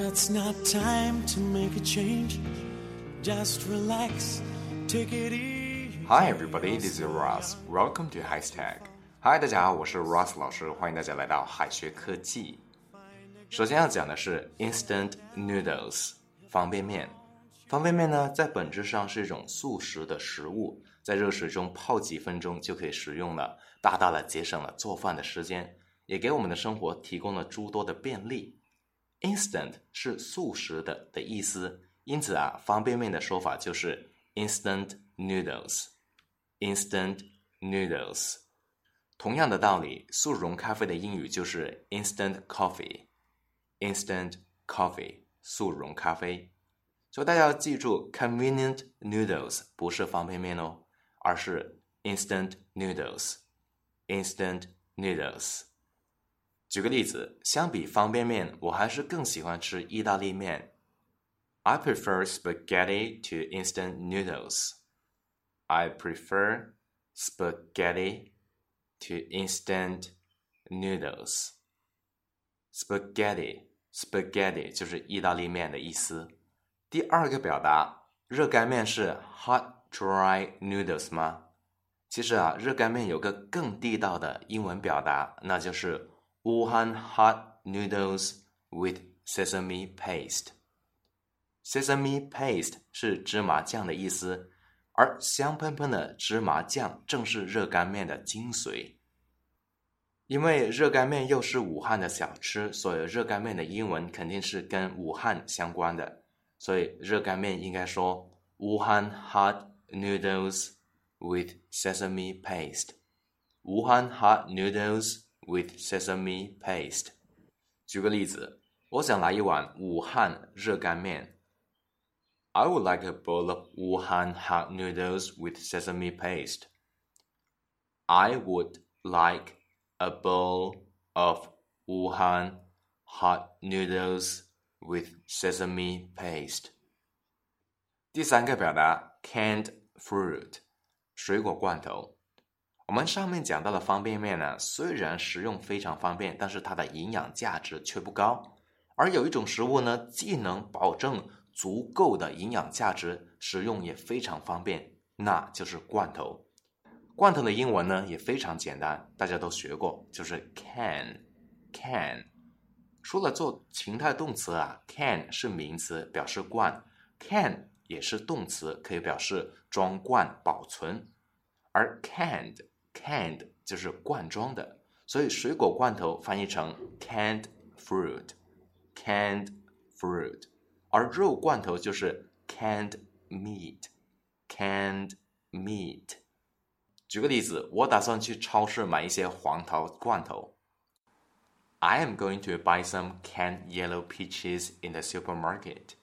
It's not time to make a change. Just relax, take it easy. Hi everybody, this is Ross. Welcome to high tag Hi，大家好，我是 Ross 老师，欢迎大家来到海学科技。首先要讲的是 instant noodles 方便面。方便面呢，在本质上是一种速食的食物，在热水中泡几分钟就可以食用了，大大的节省了做饭的时间，也给我们的生活提供了诸多的便利。Instant 是速食的的意思，因此啊，方便面的说法就是 instant noodles。instant noodles。同样的道理，速溶咖啡的英语就是 instant coffee。instant coffee，速溶咖啡。所以大家要记住，convenient noodles 不是方便面哦，而是 instant noodles。instant noodles。举个例子，相比方便面，我还是更喜欢吃意大利面。I prefer spaghetti to instant noodles. I prefer spaghetti to instant noodles. Spaghetti, spaghetti 就是意大利面的意思。第二个表达，热干面是 hot dry noodles 吗？其实啊，热干面有个更地道的英文表达，那就是。Wuhan hot noodles with sesame paste. Sesame paste 是芝麻酱的意思，而香喷喷的芝麻酱正是热干面的精髓。因为热干面又是武汉的小吃，所以热干面的英文肯定是跟武汉相关的。所以热干面应该说 Wuhan hot noodles with sesame paste. Wuhan hot noodles. with sesame paste。举个例子，我想来一碗武汉热干面。I would like a bowl of Wuhan hot noodles with sesame paste. I would like a bowl of Wuhan hot noodles with sesame paste. 第三个表达 canned fruit，水果罐头。 我们上面讲到的方便面呢，虽然食用非常方便，但是它的营养价值却不高。而有一种食物呢，既能保证足够的营养价值，食用也非常方便，那就是罐头。罐头的英文呢也非常简单，大家都学过，就是 can can。除了做情态动词啊，can 是名词，表示罐；can 也是动词，可以表示装罐、保存。而 canned。Canned 就是罐装的，所以水果罐头翻译成 canned fruit，canned fruit，而肉罐头就是 canned meat，canned meat。举个例子，我打算去超市买一些黄桃罐头。I am going to buy some canned yellow peaches in the supermarket.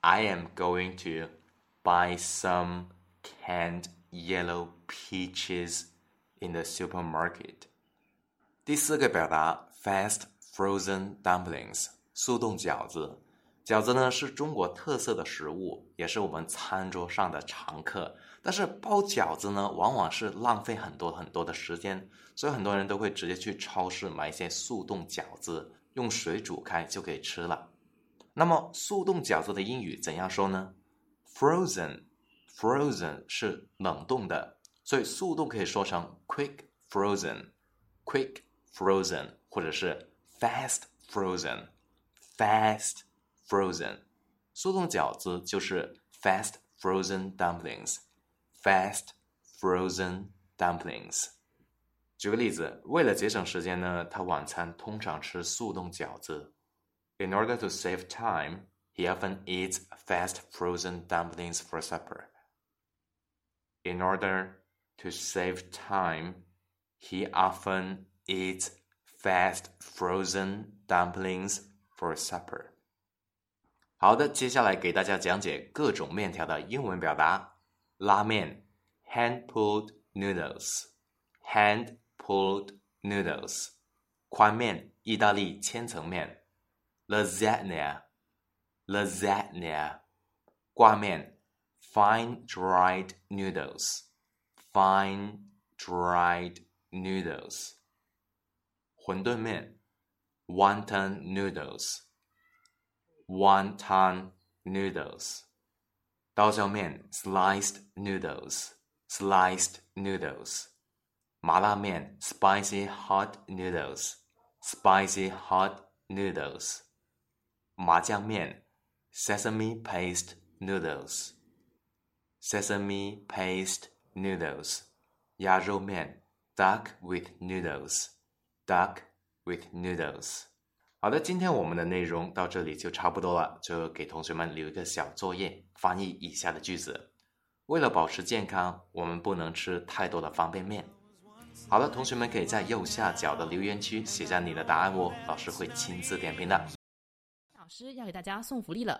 I am going to buy some canned yellow peaches in the supermarket。第四个表达，fast frozen dumplings，速冻饺子。饺子呢是中国特色的食物，也是我们餐桌上的常客。但是包饺子呢，往往是浪费很多很多的时间，所以很多人都会直接去超市买一些速冻饺子，用水煮开就可以吃了。那么速冻饺子的英语怎样说呢？Frozen，frozen 是冷冻的。所以速冻可以说成 quick frozen，quick frozen，或者是 fast frozen，fast frozen。速冻饺子就是 fast frozen dumplings，fast frozen dumplings。举个例子，为了节省时间呢，他晚餐通常吃速冻饺子。In order to save time, he often eats fast frozen dumplings for supper. In order to save time, he often eats fast frozen dumplings for supper. 好的，接下来给大家讲解各种面条的英文表达。拉面，hand pulled noodles，hand pulled noodles。宽面，意大利千层面，lasagna，lasagna。挂面，fine dried noodles。 fine dried noodles，馄饨面，wonton noodles。 wonton noodles，刀削面 sliced noodles，sliced noodles，麻辣面 spicy hot noodles，spicy hot noodles，麻酱面 sesame paste noodles，sesame paste noodles，鸭肉面 duck with noodles，duck with noodles。好的，今天我们的内容到这里就差不多了，就给同学们留一个小作业，翻译以下的句子。为了保持健康，我们不能吃太多的方便面。好了，同学们可以在右下角的留言区写下你的答案哦，老师会亲自点评的。老师要给大家送福利了。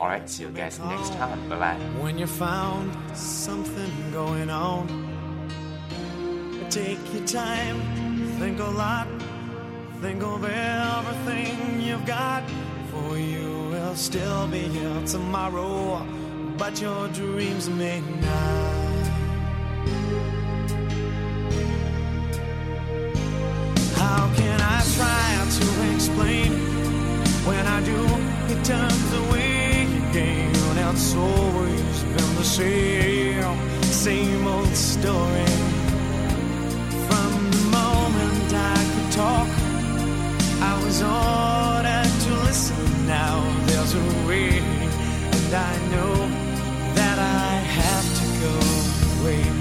Alright, see you guys next time. Bye bye. When you found something going on, take your time, think a lot, think of everything you've got. For you will still be here tomorrow, but your dreams may not. How can I try to explain when I do? It turns away. It's always been the same, same old story.